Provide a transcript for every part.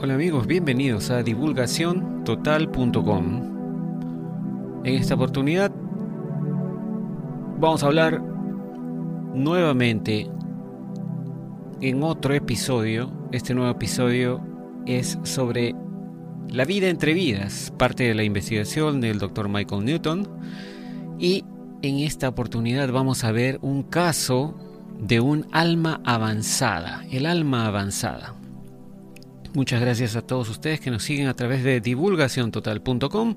Hola amigos, bienvenidos a divulgaciontotal.com. En esta oportunidad vamos a hablar nuevamente en otro episodio. Este nuevo episodio es sobre la vida entre vidas, parte de la investigación del Dr. Michael Newton. Y en esta oportunidad vamos a ver un caso de un alma avanzada, el alma avanzada. Muchas gracias a todos ustedes que nos siguen a través de divulgaciontotal.com.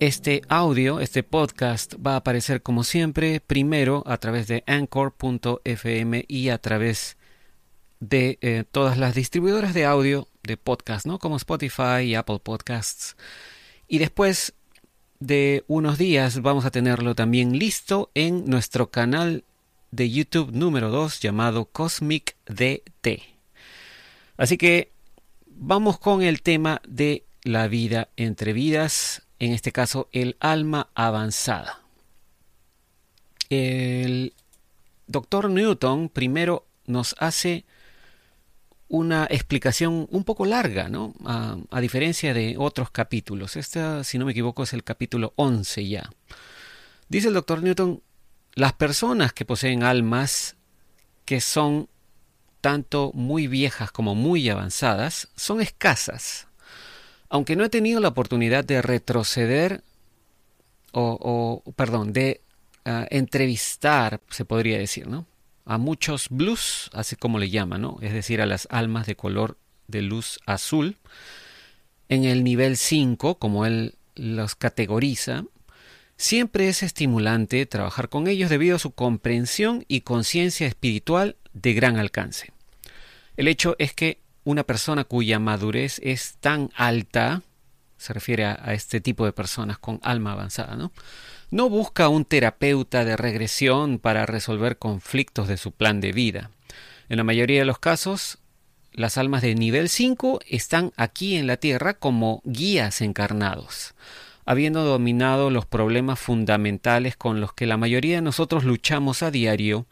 Este audio, este podcast va a aparecer como siempre, primero a través de anchor.fm y a través de eh, todas las distribuidoras de audio de podcast, ¿no? Como Spotify y Apple Podcasts. Y después de unos días vamos a tenerlo también listo en nuestro canal de YouTube número 2 llamado Cosmic DT. Así que vamos con el tema de la vida entre vidas, en este caso el alma avanzada. El doctor Newton primero nos hace una explicación un poco larga, ¿no? A, diferencia de otros capítulos. Este, si no me equivoco, es el capítulo 11 ya. Dice el doctor Newton, las personas que poseen almas que son tanto muy viejas como muy avanzadas, son escasas. Aunque no he tenido la oportunidad de retroceder o, perdón, de ah, entrevistar, se podría decir, ¿no? A muchos blues, así como le llaman, ¿no? Es decir, a las almas de color de luz azul, en el nivel 5, como él los categoriza, siempre es estimulante trabajar con ellos debido a su comprensión y conciencia espiritual de gran alcance. El hecho es que una persona cuya madurez es tan alta, se refiere a, este tipo de personas con alma avanzada, ¿no? No busca un terapeuta de regresión para resolver conflictos de su plan de vida. En la mayoría de los casos, las almas de nivel 5 están aquí en la Tierra como guías encarnados, habiendo dominado los problemas fundamentales con los que la mayoría de nosotros luchamos a diario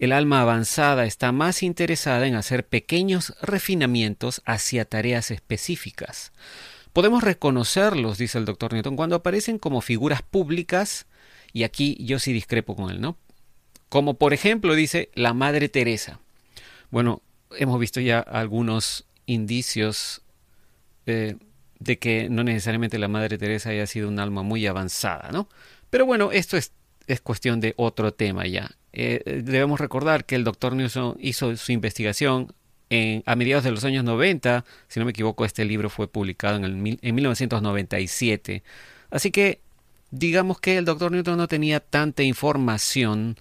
el alma avanzada está más interesada en hacer pequeños refinamientos hacia tareas específicas. Podemos reconocerlos, dice el doctor Newton, cuando aparecen como figuras públicas, y aquí yo sí discrepo con él, ¿no? Como por ejemplo dice la Madre Teresa. Bueno, hemos visto ya algunos indicios eh, de que no necesariamente la Madre Teresa haya sido un alma muy avanzada, ¿no? Pero bueno, esto es, es cuestión de otro tema ya. Eh, debemos recordar que el doctor Newton hizo su investigación a mediados de los años 90, si no me equivoco, este libro fue publicado en, el, en 1997. Así que digamos que el doctor Newton no tenía tanta información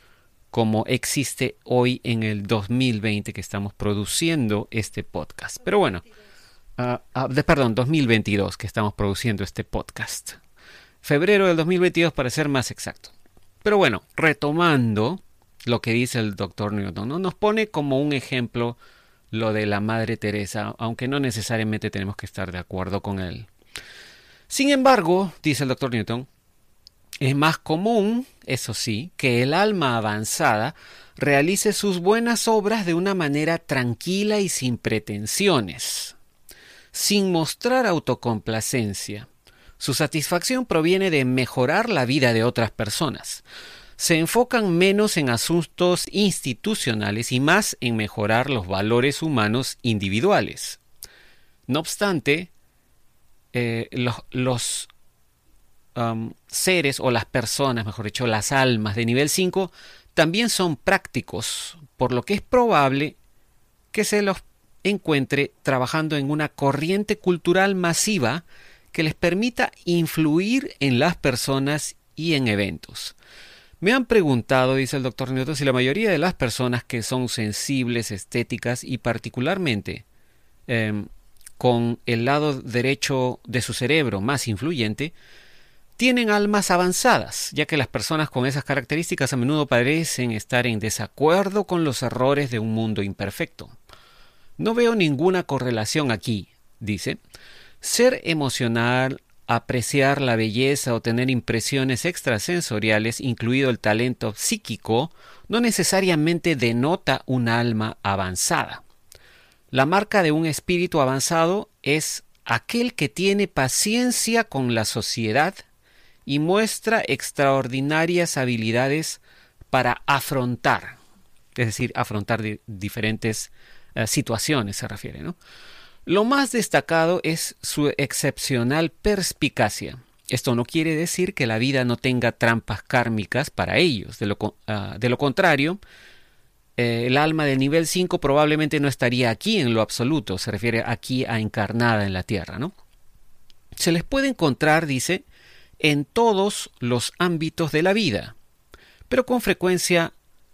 como existe hoy en el 2020 que estamos produciendo este podcast. Pero bueno, uh, uh, perdón, 2022 que estamos produciendo este podcast. Febrero del 2022 para ser más exacto. Pero bueno, retomando, lo que dice el doctor Newton. ¿no? Nos pone como un ejemplo lo de la Madre Teresa, aunque no necesariamente tenemos que estar de acuerdo con él. Sin embargo, dice el doctor Newton, es más común, eso sí, que el alma avanzada realice sus buenas obras de una manera tranquila y sin pretensiones, sin mostrar autocomplacencia. Su satisfacción proviene de mejorar la vida de otras personas, se enfocan menos en asuntos institucionales y más en mejorar los valores humanos individuales. No obstante, eh, los, um, seres o las personas, mejor dicho, las almas de nivel 5, también son prácticos, por lo que es probable que se los encuentre trabajando en una corriente cultural masiva que les permita influir en las personas y en eventos. Me han preguntado, dice el doctor Newton, si la mayoría de las personas que son sensibles, estéticas y particularmente em, con el lado derecho de su cerebro más influyente, tienen almas avanzadas, ya que las personas con esas características a menudo parecen estar en desacuerdo con los errores de un mundo imperfecto. No veo ninguna correlación aquí, dice. Ser emocional apreciar la belleza o tener impresiones extrasensoriales, incluido el talento psíquico, no necesariamente denota un alma avanzada. La marca de un espíritu avanzado es aquel que tiene paciencia con la sociedad y muestra extraordinarias habilidades para afrontar, es decir, afrontar diferentes eh, situaciones se refiere. ¿no? Lo más destacado es su excepcional perspicacia. Esto no quiere decir que la vida no tenga trampas kármicas para ellos. De lo, ah, contrario, eh, el alma del nivel 5 probablemente no estaría aquí en lo absoluto. Se refiere aquí a encarnada en la tierra, ¿no? Se les puede encontrar, dice, en todos los ámbitos de la vida, pero con frecuencia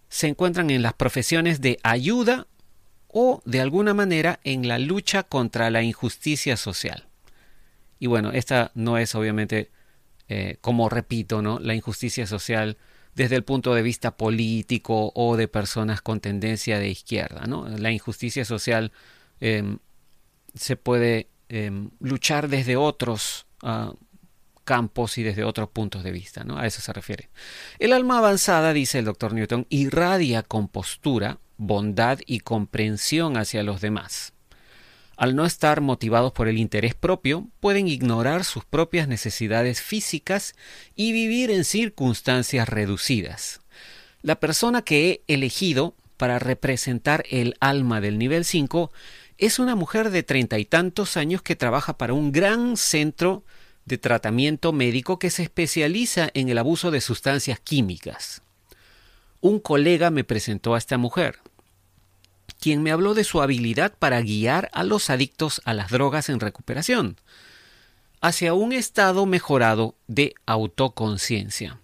se encuentran en las profesiones de ayuda o de alguna manera en la lucha contra la injusticia social. Y bueno, esta no es obviamente, eh, como repito, ¿no? la injusticia social desde el punto de vista político o de personas con tendencia de izquierda. ¿no? La injusticia social em, se puede em, luchar desde otros ah, campos y desde otros puntos de vista. ¿no? A eso se refiere. El alma avanzada, dice el doctor Newton, irradia compostura, bondad y comprensión hacia los demás. Al no estar motivados por el interés propio, pueden ignorar sus propias necesidades físicas y vivir en circunstancias reducidas. La persona que he elegido para representar el alma del nivel 5 es una mujer de treinta y tantos años que trabaja para un gran centro de tratamiento médico que se especializa en el abuso de sustancias químicas. Un colega me presentó a esta mujer quien me habló de su habilidad para guiar a los adictos a las drogas en recuperación hacia un estado mejorado de autoconciencia.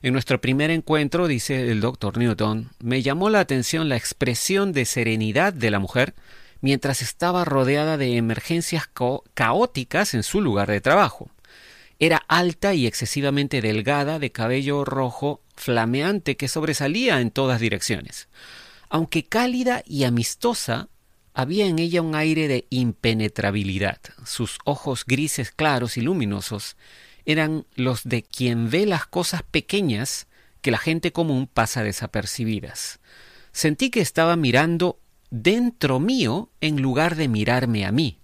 En nuestro primer encuentro, dice el doctor Newton, me llamó la atención la expresión de serenidad de la mujer mientras estaba rodeada de emergencias caóticas en su lugar de trabajo. Era alta y excesivamente delgada, de cabello rojo flameante que sobresalía en todas direcciones. Aunque cálida y amistosa, había en ella un aire de impenetrabilidad. Sus ojos grises claros y luminosos eran los de quien ve las cosas pequeñas que la gente común pasa desapercibidas. Sentí que estaba mirando dentro mío en lugar de mirarme a mí.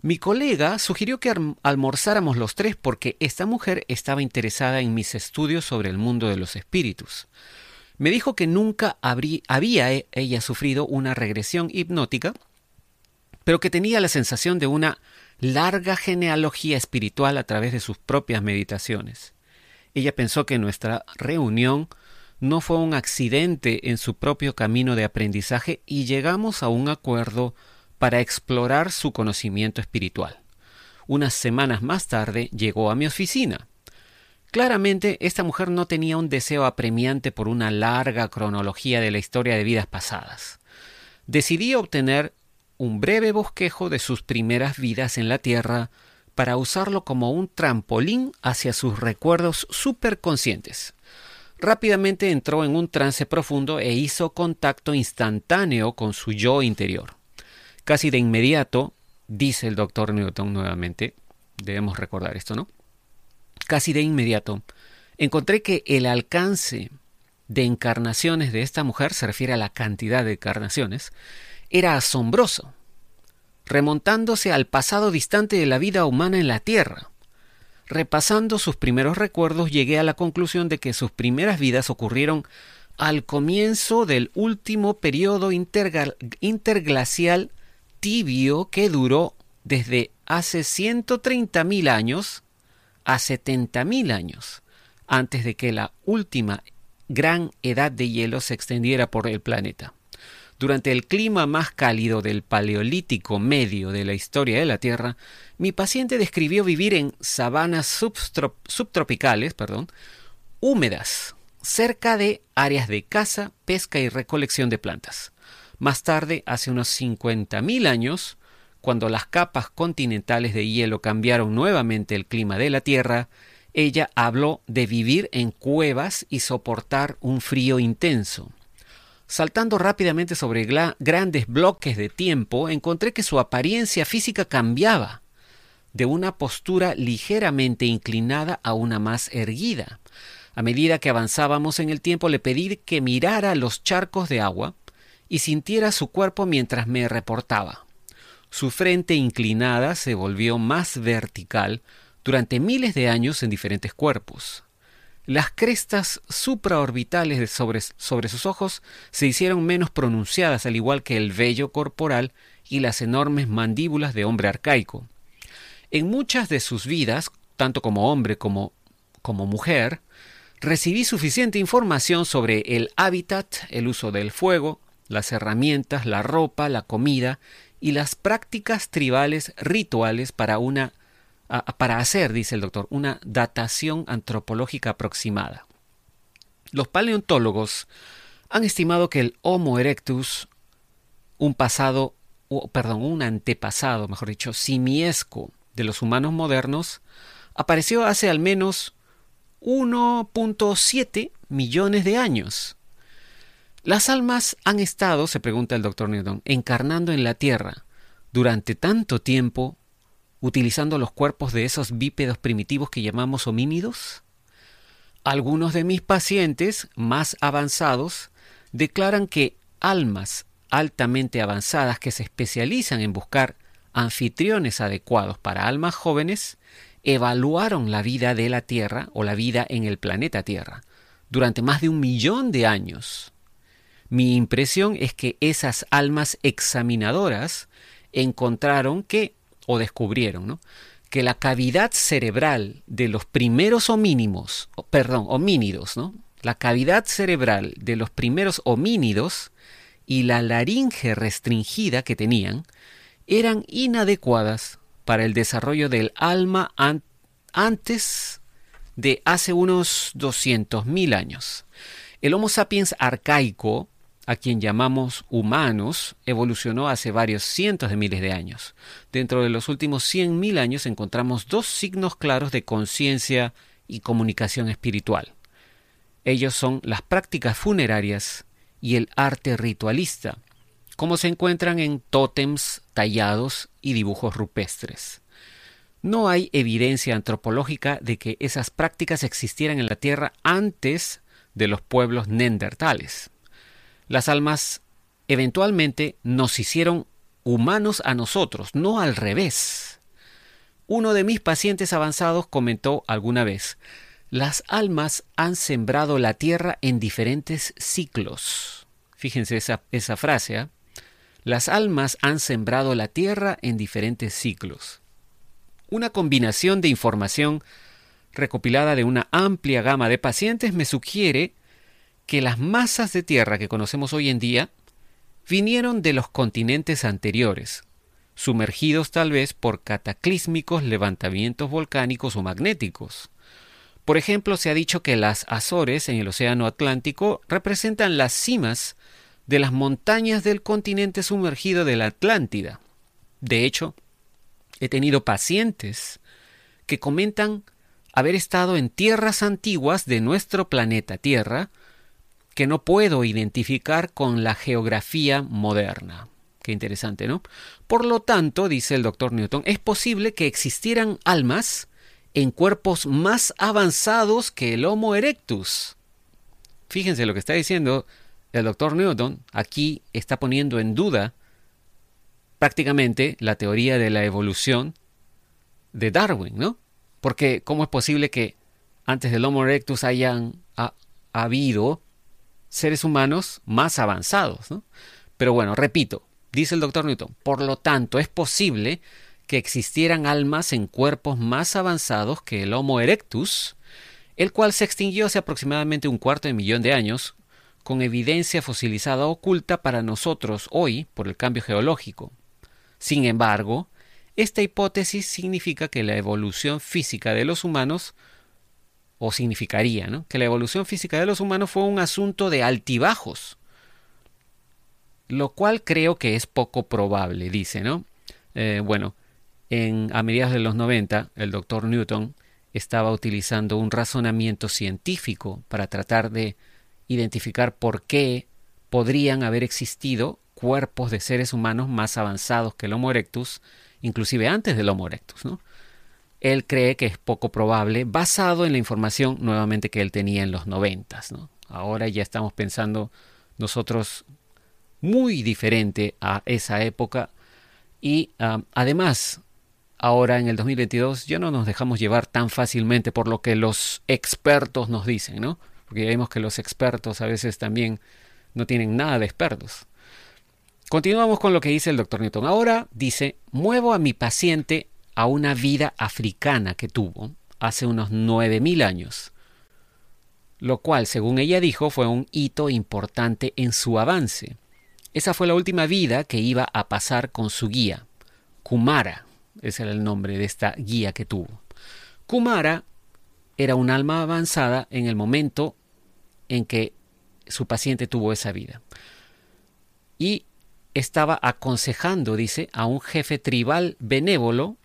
Mi colega sugirió que almorzáramos los tres porque esta mujer estaba interesada en mis estudios sobre el mundo de los espíritus. Me dijo que nunca había e, ella sufrido una regresión hipnótica, pero que tenía la sensación de una larga genealogía espiritual a través de sus propias meditaciones. Ella pensó que nuestra reunión no fue un accidente en su propio camino de aprendizaje y llegamos a un acuerdo para explorar su conocimiento espiritual. Unas semanas más tarde llegó a mi oficina. Claramente, esta mujer no tenía un deseo apremiante por una larga cronología de la historia de vidas pasadas. Decidí obtener un breve bosquejo de sus primeras vidas en la Tierra para usarlo como un trampolín hacia sus recuerdos superconscientes. Rápidamente entró en un trance profundo e hizo contacto instantáneo con su yo interior. Casi de inmediato, dice el doctor Newton nuevamente, debemos recordar esto, ¿no? casi de inmediato, encontré que el alcance de encarnaciones de esta mujer, se refiere a la cantidad de encarnaciones, era asombroso, remontándose al pasado distante de la vida humana en la Tierra. Repasando sus primeros recuerdos, llegué a la conclusión de que sus primeras vidas ocurrieron al comienzo del último periodo interglacial tibio que duró desde hace 130.000 años a 70.000 años antes de que la última gran edad de hielo se extendiera por el planeta. Durante el clima más cálido del Paleolítico medio de la historia de la Tierra, mi paciente describió vivir en sabanas subtropicales, perdón, húmedas, cerca de áreas de caza, pesca y recolección de plantas. Más tarde, hace unos 50.000 años, cuando las capas continentales de hielo cambiaron nuevamente el clima de la Tierra, ella habló de vivir en cuevas y soportar un frío intenso. Saltando rápidamente sobre grandes bloques de tiempo, encontré que su apariencia física cambiaba, de una postura ligeramente inclinada a una más erguida. A medida que avanzábamos en el tiempo le pedí que mirara los charcos de agua y sintiera su cuerpo mientras me reportaba. Su frente inclinada se volvió más vertical durante miles de años en diferentes cuerpos. Las crestas supraorbitales sobre, sus ojos se hicieron menos pronunciadas, al igual que el vello corporal y las enormes mandíbulas de hombre arcaico. En muchas de sus vidas, tanto como hombre como como mujer, recibí suficiente información sobre el hábitat, el uso del fuego, las herramientas, la ropa, la comida y las prácticas tribales rituales para una para hacer, dice el doctor, una datación antropológica aproximada. Los paleontólogos han estimado que el Homo erectus, un pasado, perdón, un antepasado, mejor dicho, simiesco de los humanos modernos, apareció hace al menos 1.7 millones de años. Las almas han estado, se pregunta el doctor Newton, encarnando en la Tierra durante tanto tiempo utilizando los cuerpos de esos bípedos primitivos que llamamos homínidos? Algunos de mis pacientes más avanzados declaran que almas altamente avanzadas que se especializan en buscar anfitriones adecuados para almas jóvenes evaluaron la vida de la Tierra o la vida en el planeta Tierra durante más de un millón de años. Mi impresión es que esas almas examinadoras encontraron que, o descubrieron, ¿no? que la cavidad cerebral de los primeros homínimos, perdón, homínidos, ¿no? La cavidad cerebral de los primeros homínidos y la laringe restringida que tenían eran inadecuadas para el desarrollo del alma antes de hace unos 200.000 años. El Homo sapiens arcaico, a quien llamamos humanos, evolucionó hace varios cientos de miles de años. Dentro de los últimos 100.000 años encontramos dos signos claros de conciencia y comunicación espiritual. Ellos son las prácticas funerarias y el arte ritualista, como se encuentran en tótems tallados y dibujos rupestres. No hay evidencia antropológica de que esas prácticas existieran en la Tierra antes de los pueblos neandertales. Las almas eventualmente nos hicieron humanos a nosotros, no al revés. Uno de mis pacientes avanzados comentó alguna vez, las almas han sembrado la tierra en diferentes ciclos. Fíjense esa, esa frase, ¿eh? Las almas han sembrado la tierra en diferentes ciclos. Una combinación de información recopilada de una amplia gama de pacientes me sugiere que las masas de tierra que conocemos hoy en día vinieron de los continentes anteriores, sumergidos tal vez por cataclísmicos levantamientos volcánicos o magnéticos. Por ejemplo, se ha dicho que las Azores en el Océano Atlántico representan las cimas de las montañas del continente sumergido de la Atlántida. De hecho, he tenido pacientes que comentan haber estado en tierras antiguas de nuestro planeta Tierra que no puedo identificar con la geografía moderna. Qué interesante, ¿no? Por lo tanto, dice el doctor Newton, es posible que existieran almas en cuerpos más avanzados que el Homo erectus. Fíjense lo que está diciendo el doctor Newton aquí está poniendo en duda prácticamente la teoría de la evolución de Darwin, ¿no? Porque ¿cómo es posible que antes del Homo erectus hayan habido seres humanos más avanzados, ¿no? Pero bueno, repito, dice el doctor Newton, por lo tanto es posible que existieran almas en cuerpos más avanzados que el Homo erectus, el cual se extinguió hace aproximadamente un cuarto de millón de años con evidencia fosilizada oculta para nosotros hoy por el cambio geológico. Sin embargo, esta hipótesis significa que la evolución física de los humanos, o significaría, ¿no? que la evolución física de los humanos fue un asunto de altibajos, lo cual creo que es poco probable, dice, ¿no? Eh, bueno, en, a mediados de los 90, el doctor Newton estaba utilizando un razonamiento científico para tratar de identificar por qué podrían haber existido cuerpos de seres humanos más avanzados que el Homo erectus, inclusive antes del Homo erectus. ¿no? Él cree que es poco probable, basado en la información nuevamente que él tenía en los noventas. ¿no? Ahora ya estamos pensando nosotros muy diferente a esa época y um, además ahora en el 2022 ya no nos dejamos llevar tan fácilmente por lo que los expertos nos dicen, ¿no? Porque ya vemos que los expertos a veces también no tienen nada de expertos. Continuamos con lo que dice el doctor Newton. Ahora dice, muevo a mi paciente a una vida africana que tuvo hace unos 9.000 años, lo cual, según ella dijo, fue un hito importante en su avance. Esa fue la última vida que iba a pasar con su guía, Kumara, ese era el nombre de esta guía que tuvo. Kumara era un alma avanzada en el momento en que su paciente tuvo esa vida. Y estaba aconsejando, dice, a un jefe tribal benévolo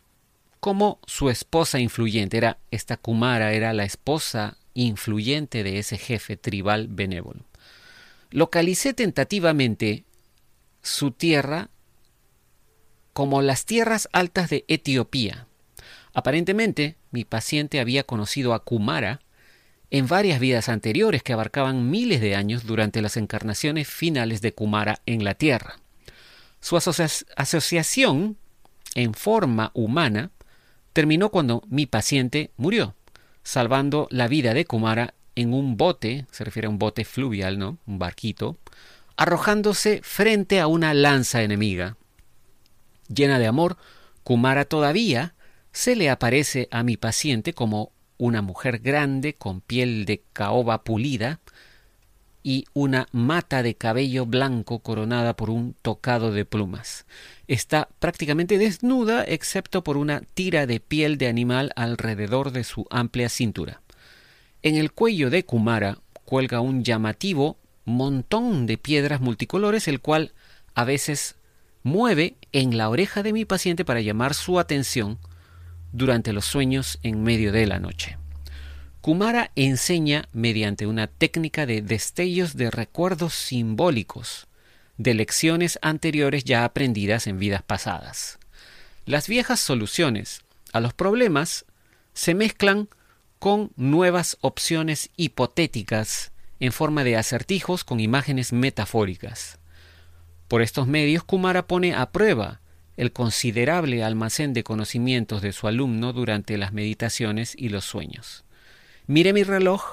como su esposa influyente. Era esta Kumara, era la esposa influyente de ese jefe tribal benévolo. Localicé tentativamente su tierra como las tierras altas de Etiopía. Aparentemente, mi paciente había conocido a Kumara en varias vidas anteriores que abarcaban miles de años durante las encarnaciones finales de Kumara en la Tierra. Su asociación en forma humana terminó cuando mi paciente murió, salvando la vida de Kumara en un bote, se refiere a un bote fluvial, ¿no? Un barquito, arrojándose frente a una lanza enemiga. Llena de amor, Kumara todavía se le aparece a mi paciente como una mujer grande con piel de caoba pulida y una mata de cabello blanco coronada por un tocado de plumas. Está prácticamente desnuda excepto por una tira de piel de animal alrededor de su amplia cintura. En el cuello de Kumara cuelga un llamativo montón de piedras multicolores, el cual a veces mueve en la oreja de mi paciente para llamar su atención durante los sueños en medio de la noche. Kumara enseña mediante una técnica de destellos de recuerdos simbólicos de lecciones anteriores ya aprendidas en vidas pasadas. Las viejas soluciones a los problemas se mezclan con nuevas opciones hipotéticas en forma de acertijos con imágenes metafóricas. Por estos medios, Kumara pone a prueba el considerable almacén de conocimientos de su alumno durante las meditaciones y los sueños. Miré mi reloj.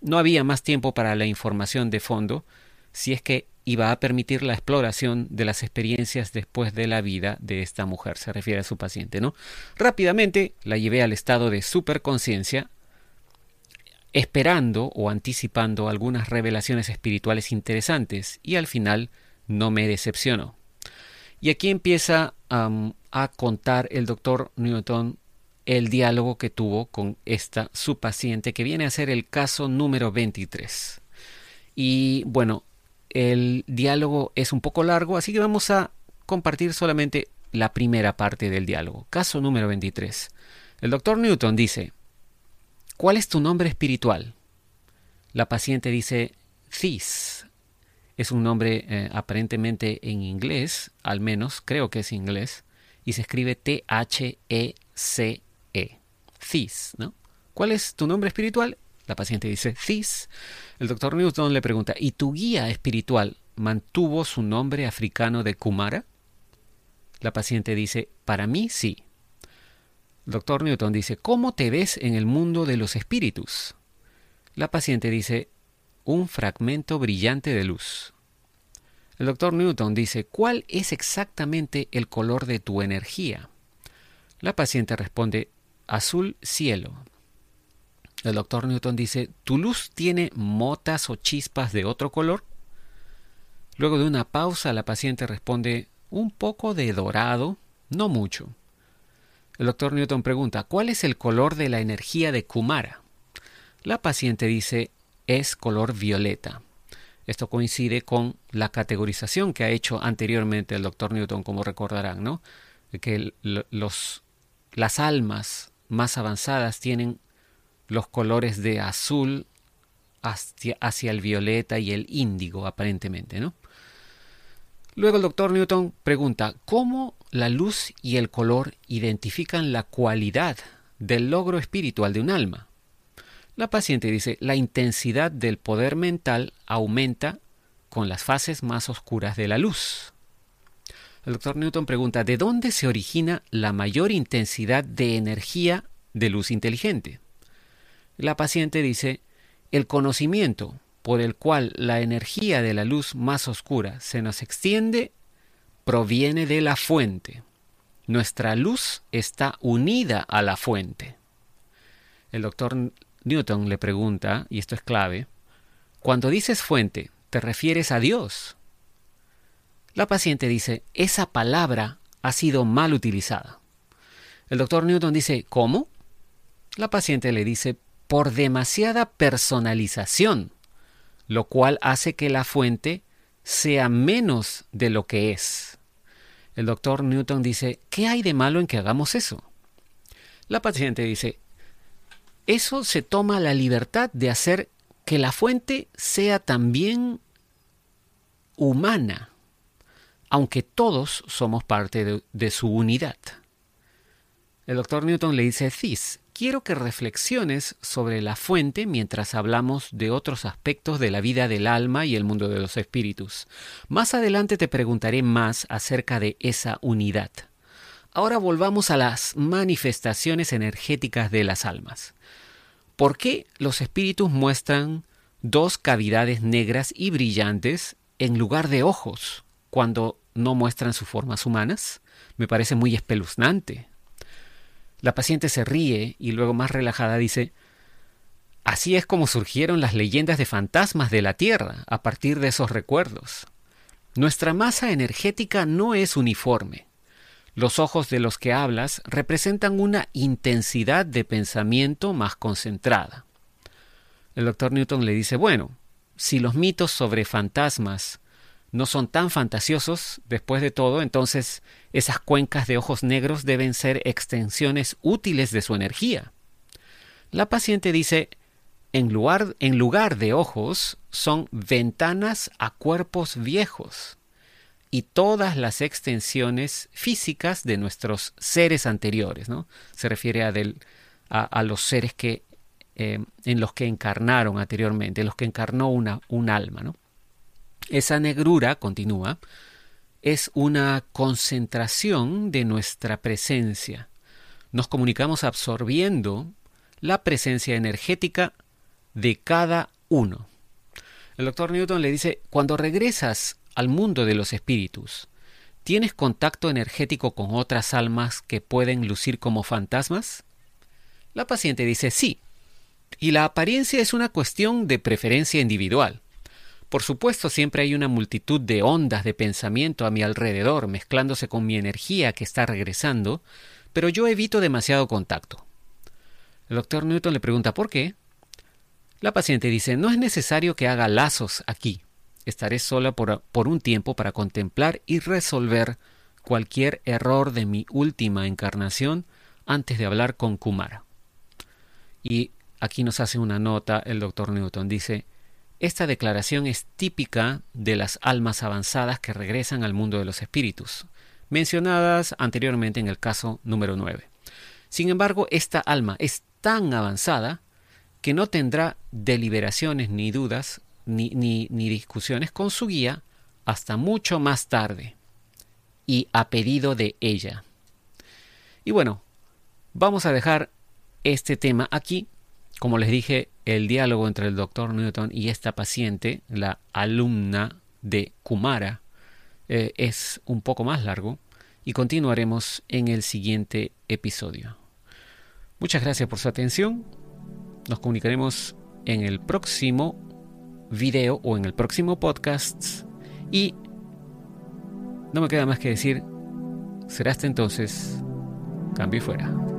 No había más tiempo para la información de fondo, si es que iba a permitir la exploración de las experiencias después de la vida de esta mujer, se refiere a su paciente, ¿no? Rápidamente la llevé al estado de superconciencia, esperando o anticipando algunas revelaciones espirituales interesantes, y al final no me decepcionó. Y aquí empieza a contar el doctor Newton el diálogo que tuvo con esta su paciente, que viene a ser el caso número 23. Y bueno, el diálogo es un poco largo, así que vamos a compartir solamente la primera parte del diálogo. Caso número 23. El doctor Newton dice, ¿cuál es tu nombre espiritual? La paciente dice, This. Es un nombre eh, aparentemente en inglés, al menos creo que es inglés, y se escribe T-H-E-C-E. This, ¿no? ¿Cuál es tu nombre espiritual? La paciente dice This. El doctor Newton le pregunta, ¿y tu guía espiritual mantuvo su nombre africano de Kumara? La paciente dice, para mí sí. El doctor Newton dice, ¿cómo te ves en el mundo de los espíritus? La paciente dice, un fragmento brillante de luz. El doctor Newton dice, ¿cuál es exactamente el color de tu energía? La paciente responde, azul cielo. El doctor Newton dice, ¿tu luz tiene motas o chispas de otro color? Luego de una pausa, la paciente responde, un poco de dorado, no mucho. El doctor Newton pregunta, ¿cuál es el color de la energía de Kumara? La paciente dice, es color violeta. Esto coincide con la categorización que ha hecho anteriormente el doctor Newton, como recordarán, ¿no? Que los, las almas más avanzadas tienen los colores de azul hacia, el violeta y el índigo, aparentemente, ¿no? Luego el doctor Newton pregunta, ¿cómo la luz y el color identifican la cualidad del logro espiritual de un alma? La paciente dice, la intensidad del poder mental aumenta con las fases más oscuras de la luz. El doctor Newton pregunta, ¿de dónde se origina la mayor intensidad de energía de luz inteligente? La paciente dice, el conocimiento por el cual la energía de la luz más oscura se nos extiende proviene de la fuente. Nuestra luz está unida a la fuente. El doctor Newton le pregunta, y esto es clave, cuando dices fuente, ¿te refieres a Dios? La paciente dice, esa palabra ha sido mal utilizada. El doctor Newton dice, ¿cómo? La paciente le dice, por demasiada personalización, lo cual hace que la fuente sea menos de lo que es. El doctor Newton dice, ¿qué hay de malo en que hagamos eso? La paciente dice, eso se toma la libertad de hacer que la fuente sea también humana, aunque todos somos parte de, su unidad. El doctor Newton le dice, Cis, quiero que reflexiones sobre la fuente mientras hablamos de otros aspectos de la vida del alma y el mundo de los espíritus. Más adelante te preguntaré más acerca de esa unidad. Ahora volvamos a las manifestaciones energéticas de las almas. ¿Por qué los espíritus muestran dos cavidades negras y brillantes en lugar de ojos cuando no muestran sus formas humanas? Me parece muy espeluznante. La paciente se ríe y luego más relajada dice, Así es como surgieron las leyendas de fantasmas de la Tierra a partir de esos recuerdos. Nuestra masa energética no es uniforme. Los ojos de los que hablas representan una intensidad de pensamiento más concentrada. El doctor Newton le dice, bueno, si los mitos sobre fantasmas no son tan fantasiosos, después de todo, entonces esas cuencas de ojos negros deben ser extensiones útiles de su energía. La paciente dice, en lugar, en lugar de ojos, son ventanas a cuerpos viejos y todas las extensiones físicas de nuestros seres anteriores, ¿no? Se refiere a, del, a, los seres que, eh, en los que encarnaron anteriormente, en los que encarnó una, un alma, ¿no? Esa negrura, continúa, es una concentración de nuestra presencia. Nos comunicamos absorbiendo la presencia energética de cada uno. El doctor Newton le dice, cuando regresas al mundo de los espíritus, ¿tienes contacto energético con otras almas que pueden lucir como fantasmas? La paciente dice sí, y la apariencia es una cuestión de preferencia individual. Por supuesto, siempre hay una multitud de ondas de pensamiento a mi alrededor, mezclándose con mi energía que está regresando, pero yo evito demasiado contacto. El doctor Newton le pregunta ¿por qué? La paciente dice, no es necesario que haga lazos aquí. Estaré sola por, un tiempo para contemplar y resolver cualquier error de mi última encarnación antes de hablar con Kumara. Y aquí nos hace una nota el doctor Newton. Dice, esta declaración es típica de las almas avanzadas que regresan al mundo de los espíritus, mencionadas anteriormente en el caso número 9. Sin embargo, esta alma es tan avanzada que no tendrá deliberaciones ni dudas ni, ni, ni discusiones con su guía hasta mucho más tarde y a pedido de ella. Y bueno, vamos a dejar este tema aquí como les dije, el diálogo entre el doctor Newton y esta paciente, la alumna de Kumara, eh, es un poco más largo y continuaremos en el siguiente episodio. Muchas gracias por su atención. Nos comunicaremos en el próximo video o en el próximo podcast y no me queda más que decir, será hasta entonces, cambio y fuera.